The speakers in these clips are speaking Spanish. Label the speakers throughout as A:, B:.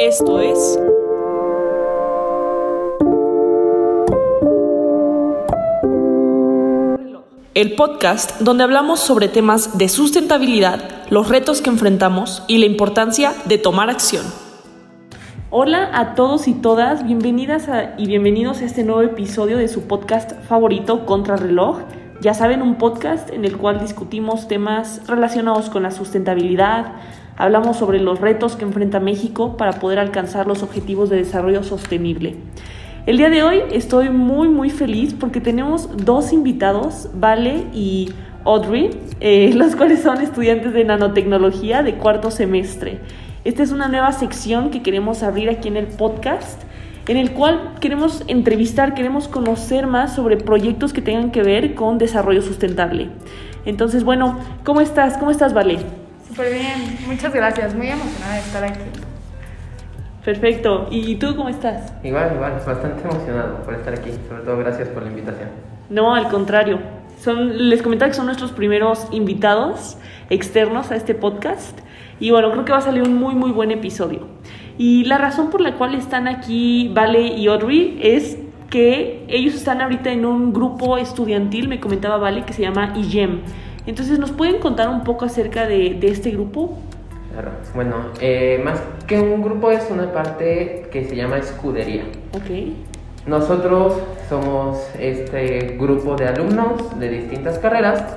A: Esto es... El podcast donde hablamos sobre temas de sustentabilidad, los retos que enfrentamos y la importancia de tomar acción. Hola a todos y todas, bienvenidas y bienvenidos a este nuevo episodio de su podcast favorito, Contrarreloj. Ya saben, un podcast en el cual discutimos temas relacionados con la sustentabilidad, Hablamos sobre los retos que enfrenta México para poder alcanzar los objetivos de desarrollo sostenible. El día de hoy estoy muy muy feliz porque tenemos dos invitados, Vale y Audrey, eh, los cuales son estudiantes de nanotecnología de cuarto semestre. Esta es una nueva sección que queremos abrir aquí en el podcast, en el cual queremos entrevistar, queremos conocer más sobre proyectos que tengan que ver con desarrollo sustentable. Entonces, bueno, ¿cómo estás? ¿Cómo estás, Vale?
B: Súper bien, muchas gracias, muy emocionada de estar aquí.
A: Perfecto, ¿y tú cómo estás?
C: Igual, igual, bastante emocionado por estar aquí, sobre todo gracias por la invitación.
A: No, al contrario, son, les comentaba que son nuestros primeros invitados externos a este podcast y bueno, creo que va a salir un muy muy buen episodio. Y la razón por la cual están aquí Vale y Audrey es que ellos están ahorita en un grupo estudiantil, me comentaba Vale, que se llama IGEM entonces, ¿nos pueden contar un poco acerca de, este grupo?
C: Claro, bueno, eh, más que un grupo es una parte que se llama escudería.
A: Ok.
C: Nosotros somos este grupo de alumnos de distintas carreras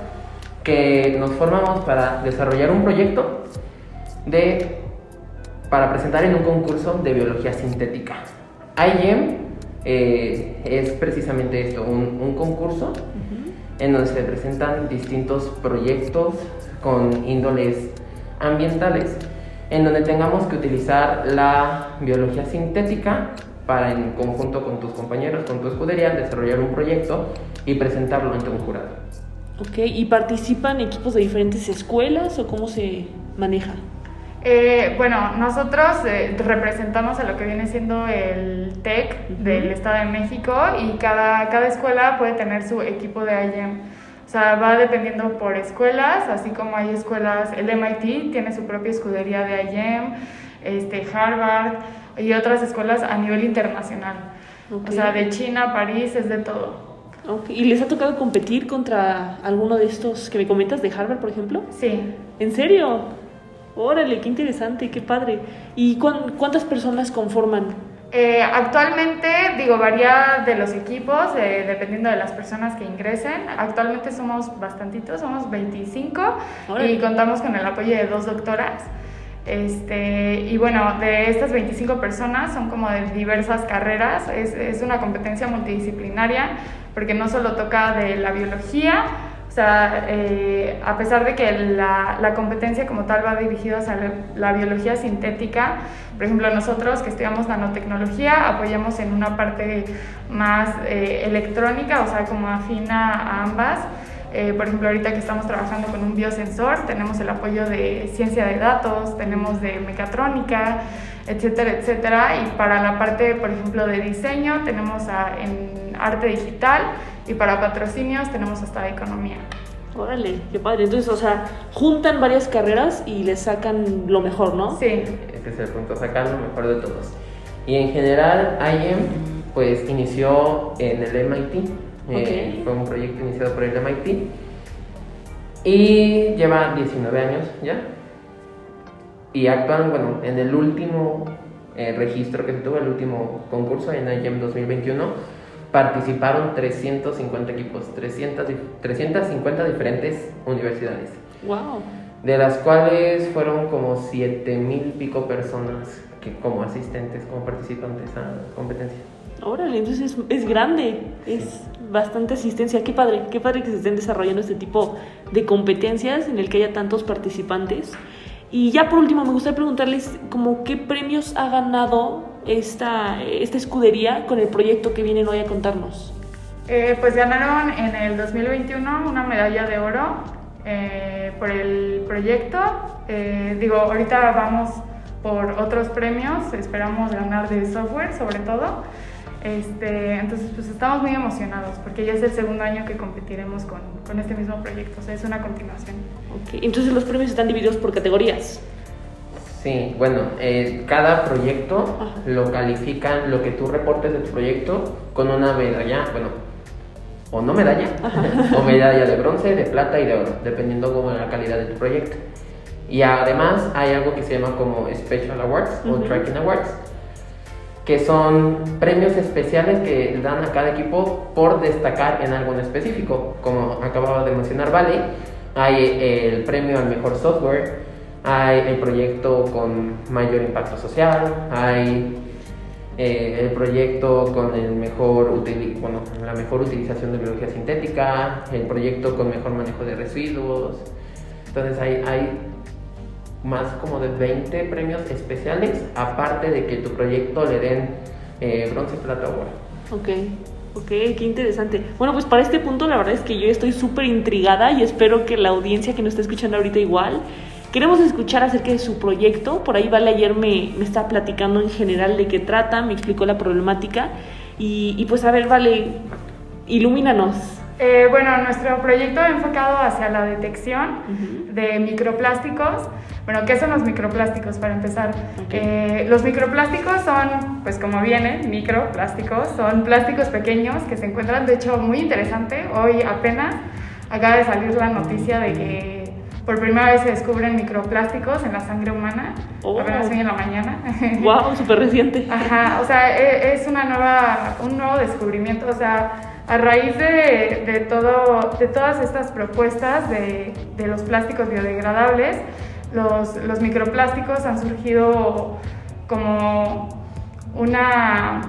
C: que nos formamos para desarrollar un proyecto de, para presentar en un concurso de biología sintética. IEM eh, es precisamente esto, un, un concurso en donde se presentan distintos proyectos con índoles ambientales, en donde tengamos que utilizar la biología sintética para en conjunto con tus compañeros, con tu escudería, desarrollar un proyecto y presentarlo ante un jurado.
A: Ok, ¿y participan equipos de diferentes escuelas o cómo se maneja?
B: Eh, bueno, nosotros eh, representamos a lo que viene siendo el TEC del Estado de México y cada, cada escuela puede tener su equipo de IEM. O sea, va dependiendo por escuelas, así como hay escuelas, el MIT tiene su propia escudería de IEM, este, Harvard y otras escuelas a nivel internacional. O sea, de China, París, es de todo.
A: ¿Y les ha tocado competir contra alguno de estos que me comentas de Harvard, por ejemplo?
B: Sí.
A: ¿En serio? Órale, qué interesante, qué padre. ¿Y cuántas personas conforman?
B: Eh, actualmente, digo, varía de los equipos, eh, dependiendo de las personas que ingresen. Actualmente somos bastantitos, somos 25 y contamos con el apoyo de dos doctoras. Este, y bueno, de estas 25 personas son como de diversas carreras, es, es una competencia multidisciplinaria porque no solo toca de la biología, o sea, eh, a pesar de que la, la, competencia como tal va dirigida a la, biología sintética, por ejemplo, nosotros que estudiamos nanotecnología apoyamos en una parte más eh, electrónica, o sea, como afina a ambas. Eh, por ejemplo, ahorita que estamos trabajando con un biosensor, tenemos el apoyo de ciencia de datos, tenemos de mecatrónica, etcétera, etcétera. Y para la parte, por ejemplo, de diseño, tenemos en arte digital y para patrocinios tenemos hasta economía.
A: Órale, qué padre. Entonces, o sea, juntan varias carreras y les sacan lo mejor, ¿no?
B: Sí.
C: Este es el punto, sacar lo mejor de todos. Y en general, IEM, pues inició en el MIT. Eh, fue un proyecto iniciado por el MIT. Y lleva 19 años ya. Y actúan, bueno, en el último eh, registro que se tuvo, el último concurso en IEM 2021 participaron 350 equipos, 300, 350 diferentes universidades.
A: ¡Wow!
C: De las cuales fueron como 7 mil pico personas que como asistentes, como participantes a competencia.
A: Órale, entonces es, grande, es bastante asistencia. Qué padre, qué padre que se estén desarrollando este tipo de competencias en el que haya tantos participantes. Y ya por último, me gustaría preguntarles como qué premios ha ganado esta, esta escudería con el proyecto que vienen hoy a contarnos?
B: Eh, pues ganaron en el 2021 una medalla de oro eh, por el proyecto. Eh, digo, ahorita vamos por otros premios, esperamos ganar de software sobre todo. Este, entonces, pues estamos muy emocionados porque ya es el segundo año que competiremos con, con este mismo proyecto, o sea, es una continuación.
A: Okay. Entonces, los premios están divididos por categorías.
C: Sí, bueno, eh, cada proyecto lo califican, lo que tú reportes de tu proyecto, con una medalla, bueno, o no medalla, o medalla de bronce, de plata y de oro, dependiendo como la calidad de tu proyecto. Y además hay algo que se llama como Special Awards o Tracking Awards, que son premios especiales que dan a cada equipo por destacar en algo en específico. Como acababa de mencionar Vale, hay el premio al mejor software, hay el proyecto con mayor impacto social, hay eh, el proyecto con el mejor bueno, la mejor utilización de biología sintética, el proyecto con mejor manejo de residuos. Entonces hay, hay más como de 20 premios especiales, aparte de que tu proyecto le den eh, bronce, plata o oro.
A: Ok, ok, qué interesante. Bueno, pues para este punto la verdad es que yo estoy súper intrigada y espero que la audiencia que nos está escuchando ahorita igual. Queremos escuchar acerca de su proyecto. Por ahí Vale ayer me, me está platicando en general de qué trata, me explicó la problemática. Y, y pues a ver, Vale, ilumínanos.
B: Eh, bueno, nuestro proyecto ha enfocado hacia la detección de microplásticos. Bueno, ¿qué son los microplásticos para empezar? Eh, los microplásticos son, pues como vienen, microplásticos, son plásticos pequeños que se encuentran, de hecho, muy interesante. Hoy apenas acaba de salir la noticia de que por primera vez se descubren microplásticos en la sangre humana, oh. apenas hoy en la mañana.
A: ¡Wow! Súper reciente.
B: Ajá, o sea, e, es una nueva, un nuevo descubrimiento, o sea a raíz de, todo, de todas estas propuestas de, los plásticos biodegradables, los, microplásticos han surgido como una...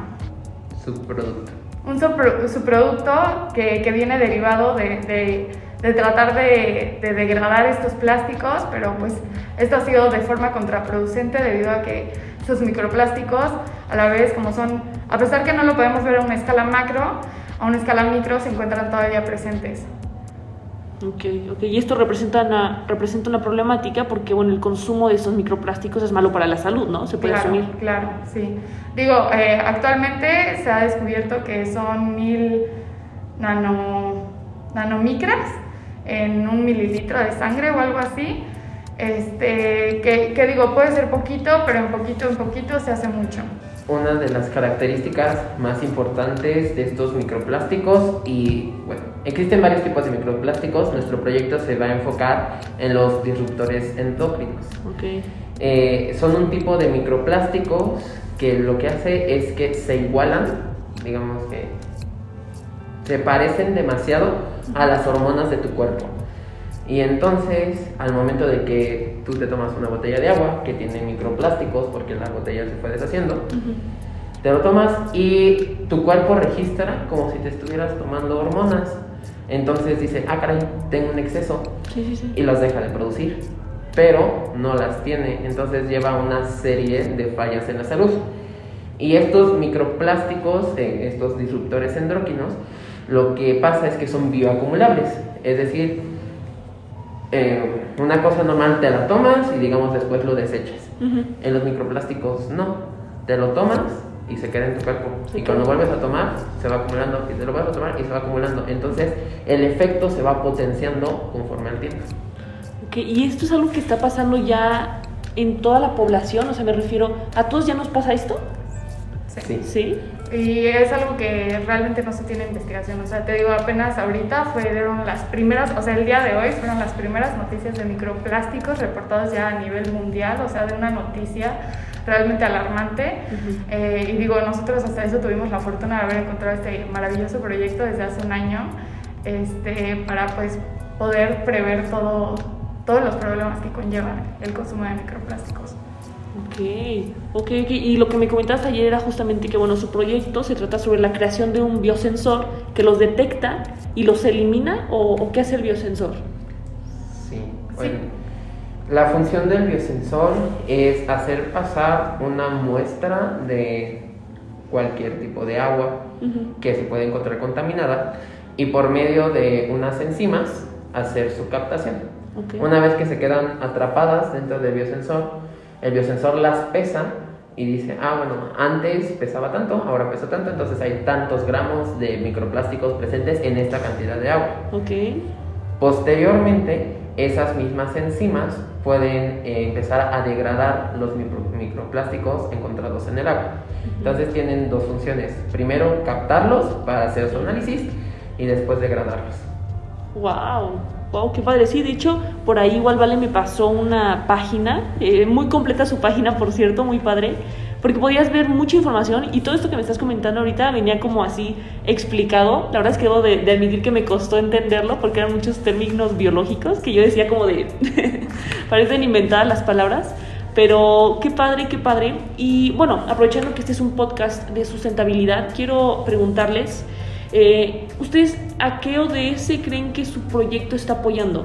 C: Subproducto.
B: Un subproducto que, viene derivado de, tratar de, degradar estos plásticos, pero pues esto ha sido de forma contraproducente debido a que esos microplásticos, a la vez como son, a pesar que no lo podemos ver a una escala macro, a una escala micro se encuentran todavía presentes.
A: Ok, ok. Y esto representa una, representa una problemática porque, bueno, el consumo de estos microplásticos es malo para la salud, ¿no? Se puede asumir.
B: Claro, sí. Digo, eh, actualmente se ha descubierto que son mil nano, nanomicras en un mililitro de sangre o algo así. Este, que, que digo, puede ser poquito, pero en poquito en poquito se hace mucho
C: una de las características más importantes de estos microplásticos y bueno, existen varios tipos de microplásticos. Nuestro proyecto se va a enfocar en los disruptores endócrinos.
A: Okay.
C: Eh, son un tipo de microplásticos que lo que hace es que se igualan, digamos que se parecen demasiado a las hormonas de tu cuerpo. Y entonces, al momento de que tú te tomas una botella de agua que tiene microplásticos, porque la botella se fue deshaciendo, te lo tomas y tu cuerpo registra como si te estuvieras tomando hormonas. Entonces dice, ah, caray, tengo un exceso. Y las deja de producir. Pero no las tiene. Entonces lleva una serie de fallas en la salud. Y estos microplásticos, eh, estos disruptores endócrinos, lo que pasa es que son bioacumulables. Es decir, eh, una cosa normal te la tomas y digamos después lo desechas. En los microplásticos no, te lo tomas y se queda en tu cuerpo. y cuando vuelves a tomar, se va acumulando, y te lo vuelves a tomar y se va acumulando. Entonces el efecto se va potenciando conforme al tiempo.
A: y esto es algo que está pasando ya en toda la población, o sea, me refiero, ¿a todos ya nos pasa esto?
C: Sí.
A: ¿Sí?
B: Y es algo que realmente no se tiene investigación. O sea, te digo, apenas ahorita fueron las primeras, o sea, el día de hoy fueron las primeras noticias de microplásticos reportadas ya a nivel mundial, o sea, de una noticia realmente alarmante. Eh, y digo, nosotros hasta eso tuvimos la fortuna de haber encontrado este maravilloso proyecto desde hace un año este, para pues poder prever todo, todos los problemas que conlleva el consumo de microplásticos.
A: Ok, ok, Y lo que me comentabas ayer era justamente que, bueno, su proyecto se trata sobre la creación de un biosensor que los detecta y los elimina, ¿o, qué hace el biosensor?
C: Sí, bueno. La función del biosensor es hacer pasar una muestra de cualquier tipo de agua que se puede encontrar contaminada y por medio de unas enzimas hacer su captación. Una vez que se quedan atrapadas dentro del biosensor, el biosensor las pesa y dice, ah, bueno, antes pesaba tanto, ahora pesa tanto, entonces hay tantos gramos de microplásticos presentes en esta cantidad de agua.
A: Ok.
C: Posteriormente, esas mismas enzimas pueden eh, empezar a degradar los microplásticos encontrados en el agua. Entonces tienen dos funciones. Primero, captarlos para hacer su análisis y después degradarlos.
A: ¡Wow! ¡Wow! ¡Qué padre! Sí, de hecho, por ahí igual Vale me pasó una página, eh, muy completa su página, por cierto, muy padre, porque podías ver mucha información y todo esto que me estás comentando ahorita venía como así explicado. La verdad es que debo de, admitir que me costó entenderlo porque eran muchos términos biológicos que yo decía como de... parecen inventadas las palabras. Pero qué padre, qué padre. Y bueno, aprovechando que este es un podcast de sustentabilidad, quiero preguntarles, eh, ¿ustedes a qué ODS creen que su proyecto está apoyando?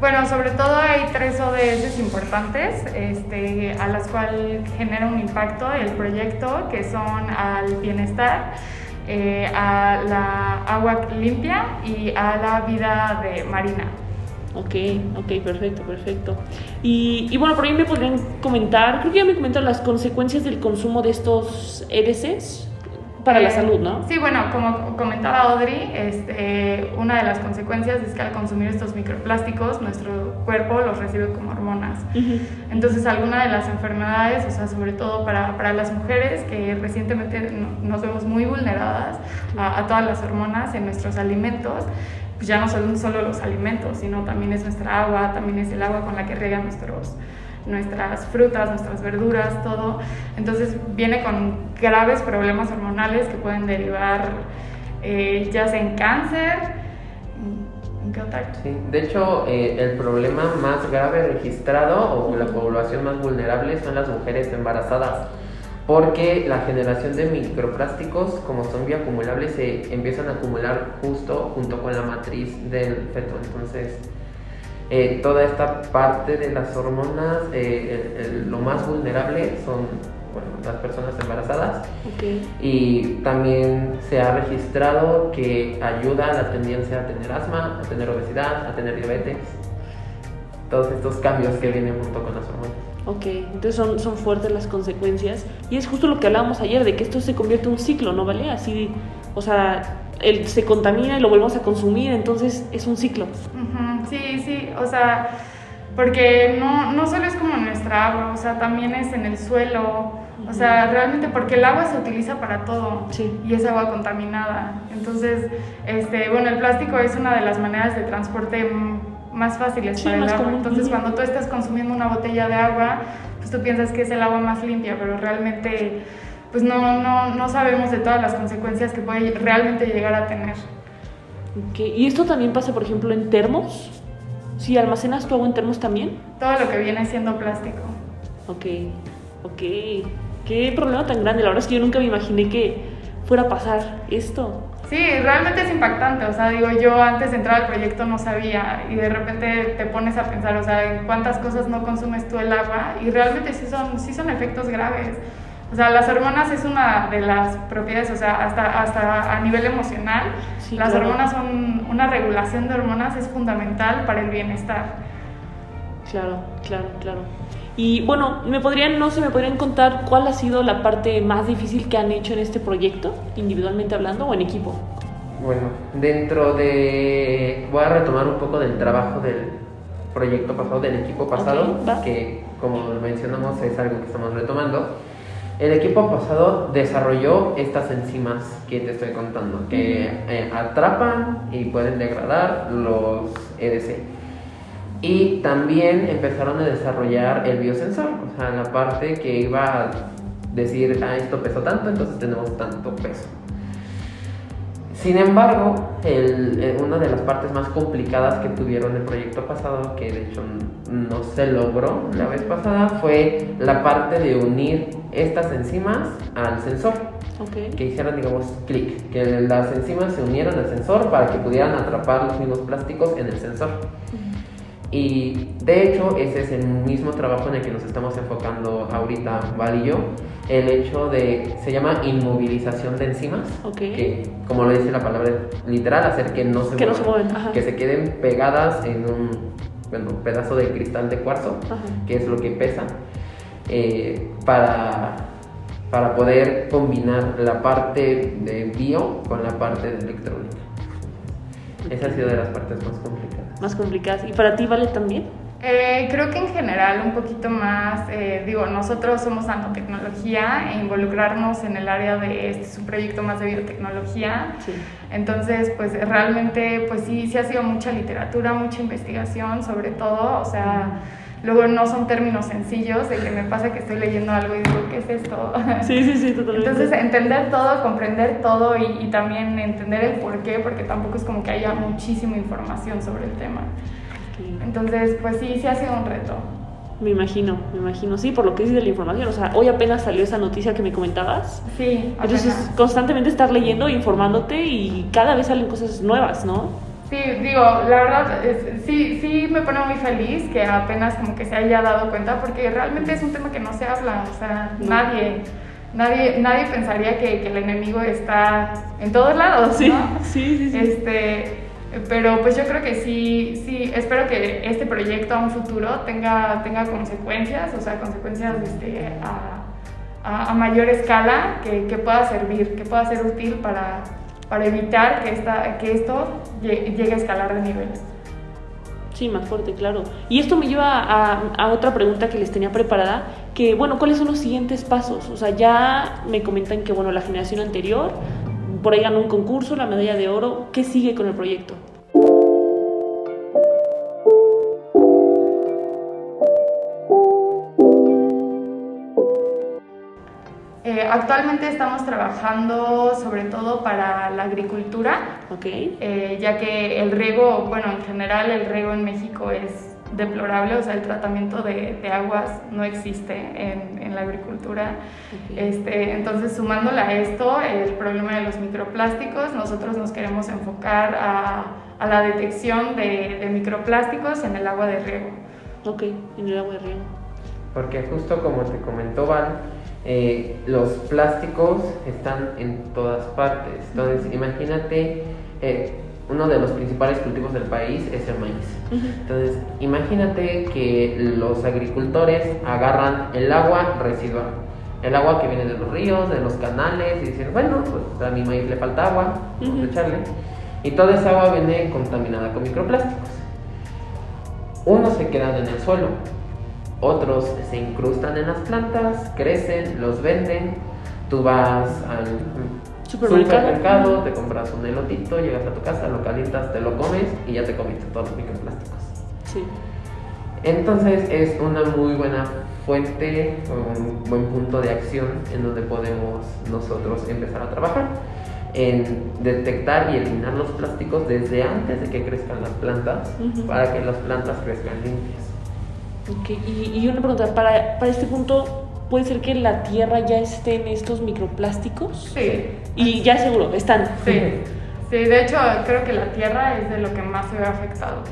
B: Bueno, sobre todo hay tres ODS importantes este, a las cuales genera un impacto el proyecto, que son al bienestar, eh, a la agua limpia y a la vida de marina.
A: Ok, ok, perfecto, perfecto. Y, y, bueno, por ahí me podrían comentar, creo que ya me comentaron las consecuencias del consumo de estos EDCs para la salud, ¿no?
B: Sí, bueno, como comentaba Audrey, este, una de las consecuencias es que al consumir estos microplásticos, nuestro cuerpo los recibe como hormonas. Entonces, alguna de las enfermedades, o sea, sobre todo para, para las mujeres, que recientemente nos vemos muy vulneradas a, a todas las hormonas en nuestros alimentos, pues ya no son solo los alimentos, sino también es nuestra agua, también es el agua con la que riegan nuestros nuestras frutas, nuestras verduras, todo. Entonces viene con graves problemas hormonales que pueden derivar eh, ya sea en cáncer.
C: Sí, de hecho, eh, el problema más grave registrado o la población más vulnerable son las mujeres embarazadas porque la generación de microplásticos, como son bioacumulables, se empiezan a acumular justo junto con la matriz del feto. Entonces, eh, toda esta parte de las hormonas, eh, lo más vulnerable son las personas embarazadas. Y también se ha registrado que ayuda a la tendencia a tener asma, a tener obesidad, a tener diabetes. Todos estos cambios que vienen junto con las hormonas.
A: Ok, entonces son, son fuertes las consecuencias. Y es justo lo que hablábamos ayer, de que esto se convierte en un ciclo, ¿no vale? Así, o sea, él se contamina y lo volvemos a consumir, entonces es un ciclo.
B: Sí, sí, o sea, porque no, no solo es como nuestra agua, o sea, también es en el suelo, o sea, realmente porque el agua se utiliza para todo y es agua contaminada. Entonces, este, bueno, el plástico es una de las maneras de transporte más fáciles para el agua. Entonces, cuando tú estás consumiendo una botella de agua, pues tú piensas que es el agua más limpia, pero realmente pues no, no, no sabemos de todas las consecuencias que puede realmente llegar a tener.
A: ¿Y esto también pasa, por ejemplo, en termos? Si almacenas tu agua en termos también.
B: Todo lo que viene siendo plástico.
A: Ok, ok. Qué problema tan grande. La verdad es que yo nunca me imaginé que fuera a pasar esto.
B: Sí, realmente es impactante. O sea, digo, yo antes de entrar al proyecto no sabía y de repente te pones a pensar, o sea, en cuántas cosas no consumes tú el agua y realmente sí son, sí son efectos graves. O sea, las hormonas es una de las propiedades, o sea, hasta, hasta a nivel emocional, las hormonas son, una regulación de hormonas es fundamental para el bienestar.
A: Claro, claro, claro. Y bueno, ¿me podrían, no sé, me podrían contar cuál ha sido la parte más difícil que han hecho en este proyecto, individualmente hablando o en equipo?
C: Bueno, dentro de... Voy a retomar un poco del trabajo del proyecto pasado, del equipo pasado, que como mencionamos es algo que estamos retomando. El equipo pasado desarrolló estas enzimas que te estoy contando, que eh, atrapan y pueden degradar los EDC. Y también empezaron a desarrollar el biosensor, o sea, la parte que iba a decir, ah, esto pesó tanto, entonces tenemos tanto peso. Sin embargo, eh, una de las partes más complicadas que tuvieron el proyecto pasado, que de hecho no se logró la vez pasada, fue la parte de unir estas enzimas al sensor. Que hicieran, digamos, clic, que las enzimas se unieran al sensor para que pudieran atrapar los mismos plásticos en el sensor. Y de hecho, ese es el mismo trabajo en el que nos estamos enfocando ahorita, Val y yo. El hecho de, se llama inmovilización de enzimas, que como lo dice la palabra literal, hacer que no se
A: que
C: muevan,
A: no se mueven,
C: que se queden pegadas en un bueno, pedazo de cristal de cuarzo, que es lo que pesa, eh, para, para poder combinar la parte de bio con la parte de electrónica. Esa ha sido de las partes más complicadas.
A: Más complicadas. ¿Y para ti vale también?
B: Eh, creo que en general un poquito más, eh, digo, nosotros somos nanotecnología e involucrarnos en el área de, este es un proyecto más de biotecnología, sí. entonces pues realmente pues sí, sí ha sido mucha literatura, mucha investigación sobre todo, o sea... Luego no son términos sencillos, de que me pasa que estoy leyendo algo y digo, ¿qué es esto?
A: Sí, sí, sí, totalmente.
B: Entonces, entender todo, comprender todo y, y también entender el por qué, porque tampoco es como que haya muchísima información sobre el tema. Entonces, pues sí, sí ha sido un reto.
A: Me imagino, me imagino, sí, por lo que dices de la información. O sea, hoy apenas salió esa noticia que me comentabas.
B: Sí.
A: Entonces, constantemente estar leyendo, informándote y cada vez salen cosas nuevas, ¿no?
B: Sí, digo, la verdad, sí, sí me pone muy feliz que apenas como que se haya dado cuenta, porque realmente es un tema que no se habla, o sea, nadie, nadie, nadie pensaría que, que, el enemigo está en todos lados,
A: sí,
B: ¿no?
A: Sí, sí, sí.
B: Este, pero pues yo creo que sí, sí, espero que este proyecto a un futuro tenga, tenga consecuencias, o sea, consecuencias este, a, a, a, mayor escala que, que, pueda servir, que pueda ser útil para, para evitar que, esta, que esto llegue a escalar de niveles.
A: Sí, más fuerte, claro. Y esto me lleva a, otra pregunta que les tenía preparada, que bueno, ¿cuáles son los siguientes pasos? O sea, ya me comentan que bueno, la generación anterior por ahí ganó un concurso, la medalla de oro. ¿Qué sigue con el proyecto?
B: Actualmente estamos trabajando sobre todo para la agricultura,
A: okay.
B: eh, ya que el riego, bueno, en general el riego en México es deplorable, o sea, el tratamiento de, de aguas no existe en, en la agricultura. Okay. Este, entonces, sumándole a esto, el problema de los microplásticos, nosotros nos queremos enfocar a, a la detección de, de, microplásticos en el agua de riego.
A: Ok, en el agua de riego.
C: Porque justo como te comentó Val, eh, los plásticos están en todas partes. Entonces, uh -huh. imagínate... Eh, uno de los principales cultivos del país es el maíz. Uh -huh. Entonces, imagínate que los agricultores agarran el agua residual, el agua que viene de los ríos, de los canales, y dicen, bueno, pues a mi maíz le falta agua, vamos uh -huh. a echarle. Y toda esa agua viene contaminada con microplásticos. Unos se quedan en el suelo, otros se incrustan en las plantas, crecen, los venden, tú vas al
A: supermercado.
C: supermercado, te compras un elotito, llegas a tu casa, lo calientas, te lo comes y ya te comiste todos los microplásticos.
A: Sí.
C: Entonces es una muy buena fuente, un buen punto de acción en donde podemos nosotros empezar a trabajar en detectar y eliminar los plásticos desde antes de que crezcan las plantas uh -huh. para que las plantas crezcan limpias.
A: Ok, y, y una pregunta, para, para este punto, ¿puede ser que la tierra ya esté en estos microplásticos?
B: Sí.
A: Y ya seguro, están.
B: Sí. Sí, de hecho creo que la tierra es de lo que más se ve afectado,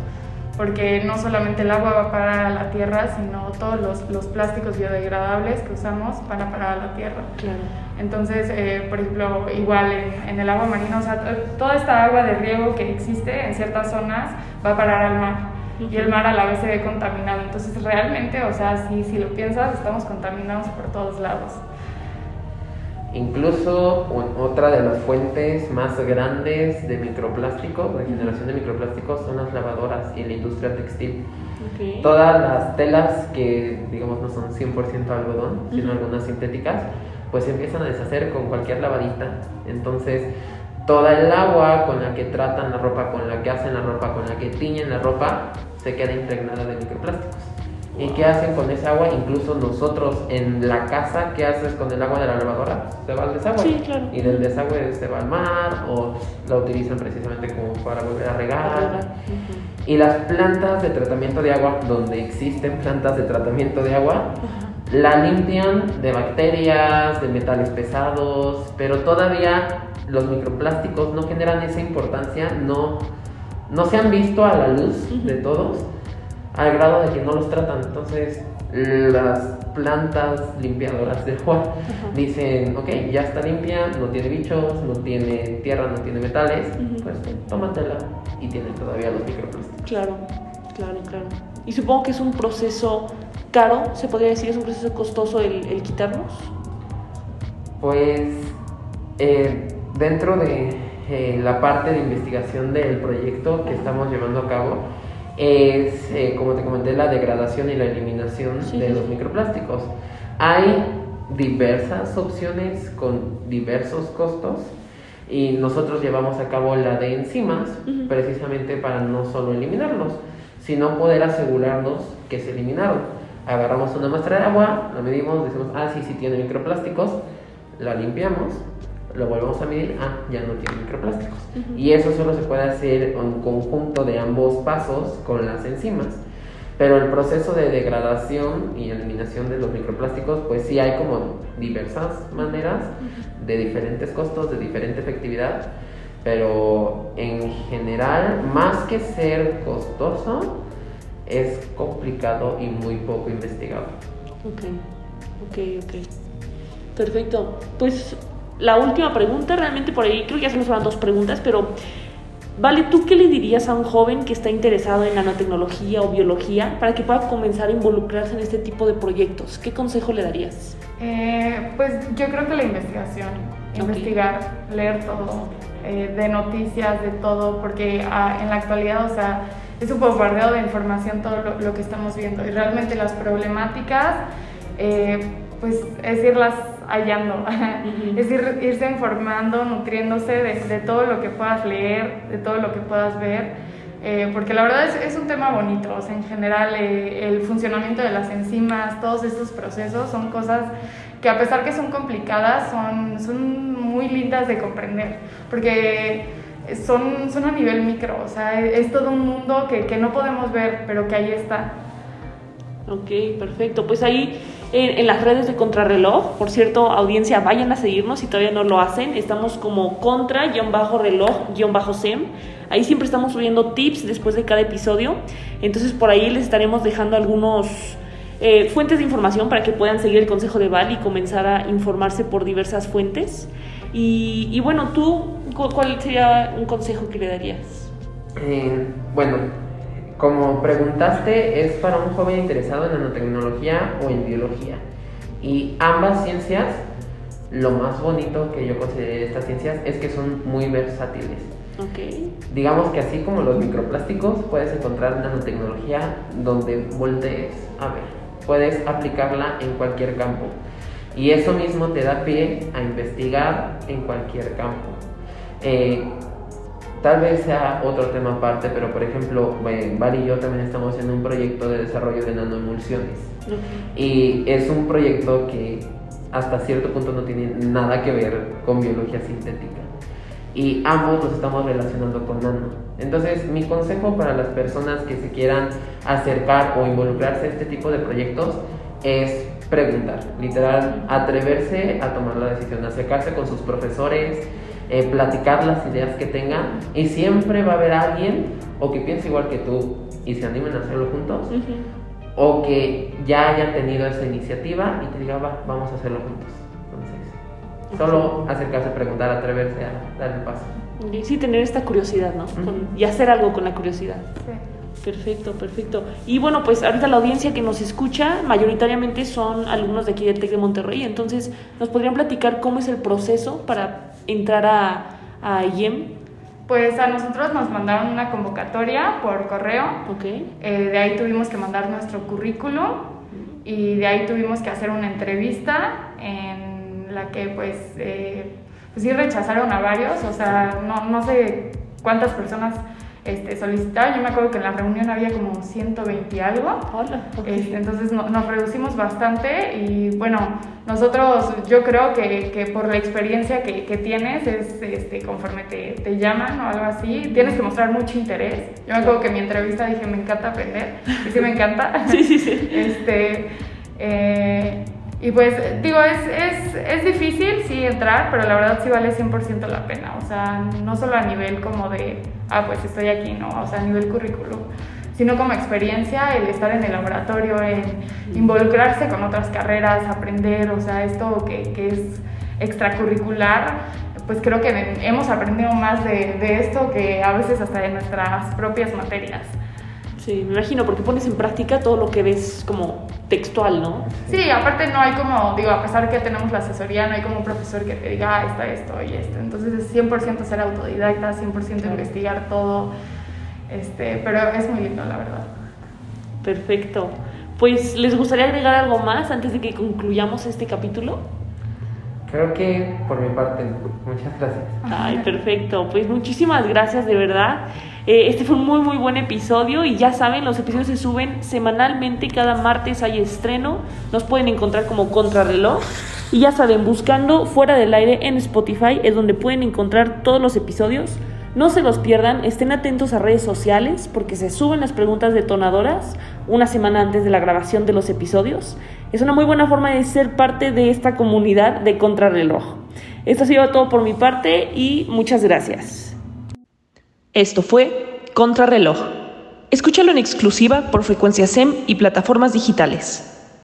B: porque no solamente el agua va para la tierra, sino todos los, los plásticos biodegradables que usamos van a parar a la tierra.
A: Claro.
B: Entonces, eh, por ejemplo, igual en, en, el agua marina, o sea, toda esta agua de riego que existe en ciertas zonas va a parar al mar y el mar a la vez se ve contaminado. Entonces, realmente, o sea, si, si lo piensas, estamos contaminados por todos lados.
C: Incluso otra de las fuentes más grandes de microplásticos, de generación de microplásticos, son las lavadoras y la industria textil.
A: Okay.
C: Todas las telas que, digamos, no son 100% algodón, sino uh -huh. algunas sintéticas, pues se empiezan a deshacer con cualquier lavadita. Entonces, toda el agua con la que tratan la ropa, con la que hacen la ropa, con la que tiñen la ropa, se queda impregnada de microplásticos. ¿Y qué hacen con esa agua? Incluso nosotros en la casa, ¿qué haces con el agua de la lavadora? Se va al desagüe.
A: Sí, claro.
C: Y del desagüe se va al mar o la utilizan precisamente como para volver a regar.
A: Uh -huh.
C: Y las plantas de tratamiento de agua, donde existen plantas de tratamiento de agua, uh -huh. la limpian de bacterias, de metales pesados, pero todavía los microplásticos no generan esa importancia, no, no se han visto a la luz de todos al grado de que no los tratan. Entonces, las plantas limpiadoras de agua dicen, ok, ya está limpia, no tiene bichos, no tiene tierra, no tiene metales, pues tómatela y tiene todavía los microplásticos.
A: Claro, claro, claro. Y supongo que es un proceso caro, se podría decir, es un proceso costoso el, el quitarlos.
C: Pues, eh, dentro de eh, la parte de investigación del proyecto que estamos llevando a cabo, es, eh, como te comenté, la degradación y la eliminación de los microplásticos. Hay diversas opciones con diversos costos y nosotros llevamos a cabo la de enzimas precisamente para no solo eliminarlos, sino poder asegurarnos que se eliminaron. Agarramos una muestra de agua, la medimos, decimos, ah, sí, sí tiene microplásticos, la limpiamos lo volvemos a medir, ah, ya no tiene microplásticos. Y eso solo se puede hacer en conjunto de ambos pasos con las enzimas. Pero el proceso de degradación y eliminación de los microplásticos, pues sí hay como diversas maneras, de diferentes costos, de diferente efectividad, pero en general, más que ser costoso, es complicado y muy poco investigado.
A: Ok, ok, ok. Perfecto. Pues la última pregunta, realmente por ahí creo que ya se nos van dos preguntas, pero Vale, ¿tú qué le dirías a un joven que está interesado en nanotecnología o biología para que pueda comenzar a involucrarse en este tipo de proyectos? ¿Qué consejo le darías?
B: Eh, pues yo creo que la investigación, investigar, leer todo, eh, de noticias, de todo, porque ah, en la actualidad, o sea, es un bombardeo de información todo lo, que estamos viendo y realmente las problemáticas, eh, pues es irlas hallando, es ir, irse informando, nutriéndose de, todo lo que puedas leer, de todo lo que puedas ver. Eh, porque la verdad es, es, un tema bonito, o sea, en general eh, el funcionamiento de las enzimas, todos estos procesos son cosas que a pesar que son complicadas, son, son muy lindas de comprender, porque son, son a nivel micro, o sea, es, todo un mundo que, que no podemos ver, pero que ahí está.
A: Ok, perfecto. Pues ahí en, las redes de Contrarreloj. Por cierto, audiencia, vayan a seguirnos si todavía no lo hacen. Estamos como contra-reloj-sem. Ahí siempre estamos subiendo tips después de cada episodio. Entonces por ahí les estaremos dejando algunos eh, fuentes de información para que puedan seguir el consejo de Val y comenzar a informarse por diversas fuentes. Y, bueno, tú, ¿cuál sería un consejo que le darías?
C: Eh, bueno, como preguntaste, es para un joven interesado en nanotecnología o en biología. Y ambas ciencias, lo más bonito que yo considero de estas ciencias es que son muy versátiles. Okay. Digamos que así como los microplásticos, puedes encontrar nanotecnología donde voltees a ver. Puedes aplicarla en cualquier campo. Y eso mismo te da pie a investigar en cualquier campo. Eh, Tal vez sea otro tema aparte, pero por ejemplo, Val y yo también estamos en un proyecto de desarrollo de nanoemulsiones. Y es un proyecto que hasta cierto punto no tiene nada que ver con biología sintética. Y ambos nos estamos relacionando con nano. Entonces, mi consejo para las personas que se quieran acercar o involucrarse a este tipo de proyectos es preguntar, literal, atreverse a tomar la decisión, acercarse con sus profesores, eh, platicar las ideas que tengan y siempre va a haber alguien o que piense igual que tú y se animen a hacerlo juntos o que ya haya tenido esa iniciativa y te diga, va, vamos a hacerlo juntos. Entonces, solo acercarse, preguntar, atreverse a dar el paso.
A: Y sí, tener esta curiosidad, ¿no? y hacer algo con la curiosidad. Perfecto, perfecto. Y bueno, pues ahorita la audiencia que nos escucha mayoritariamente son alumnos de aquí del TEC de Monterrey, entonces nos podrían platicar cómo es el proceso para entrar a, a IEM?
B: Pues a nosotros nos mandaron una convocatoria por correo.
A: Okay.
B: Eh, de ahí tuvimos que mandar nuestro currículum y de ahí tuvimos que hacer una entrevista en la que pues, eh, pues sí rechazaron a varios, o sea, no, no sé cuántas personas este, solicitaba. Yo me acuerdo que en la reunión había como 120 y algo.
A: Hola,
B: este, entonces nos reducimos bastante y bueno, nosotros yo creo que, que por la experiencia que, que tienes es este, conforme te, te, llaman o algo así, tienes que mostrar mucho interés. Yo me acuerdo que en mi entrevista dije me encanta aprender y sí me encanta.
A: sí, sí, sí.
B: Este, eh, y pues digo, es, es, es, difícil sí entrar, pero la verdad sí vale 100% la pena. O sea, no solo a nivel como de, ah, pues estoy aquí, no, o sea, a nivel currículum, sino como experiencia, el estar en el laboratorio, en involucrarse con otras carreras, aprender, o sea, esto que, que es extracurricular, pues creo que hemos aprendido más de, de esto que a veces hasta de nuestras propias materias.
A: Sí, me imagino, porque pones en práctica todo lo que ves como textual, ¿no?
B: Sí, aparte no hay como, digo, a pesar que tenemos la asesoría, no hay como un profesor que te diga, ah, está esto y esto. Entonces es 100% ser autodidacta, 100% investigar todo. Este, pero es muy lindo, la verdad.
A: Perfecto. Pues, ¿les gustaría agregar algo más antes de que concluyamos este capítulo?
C: Creo que por mi parte, muchas gracias.
A: Ay, perfecto. Pues muchísimas gracias, de verdad. Eh, este fue un muy, muy buen episodio y ya saben, los episodios se suben semanalmente, cada martes hay estreno. Nos pueden encontrar como Contrarreloj. Y ya saben, buscando fuera del aire en Spotify es donde pueden encontrar todos los episodios. No se los pierdan, estén atentos a redes sociales porque se suben las preguntas detonadoras una semana antes de la grabación de los episodios. Es una muy buena forma de ser parte de esta comunidad de Contrarreloj. Esto ha sido todo por mi parte y muchas gracias. Esto fue Contrarreloj. Escúchalo en exclusiva por frecuencia SEM y plataformas digitales.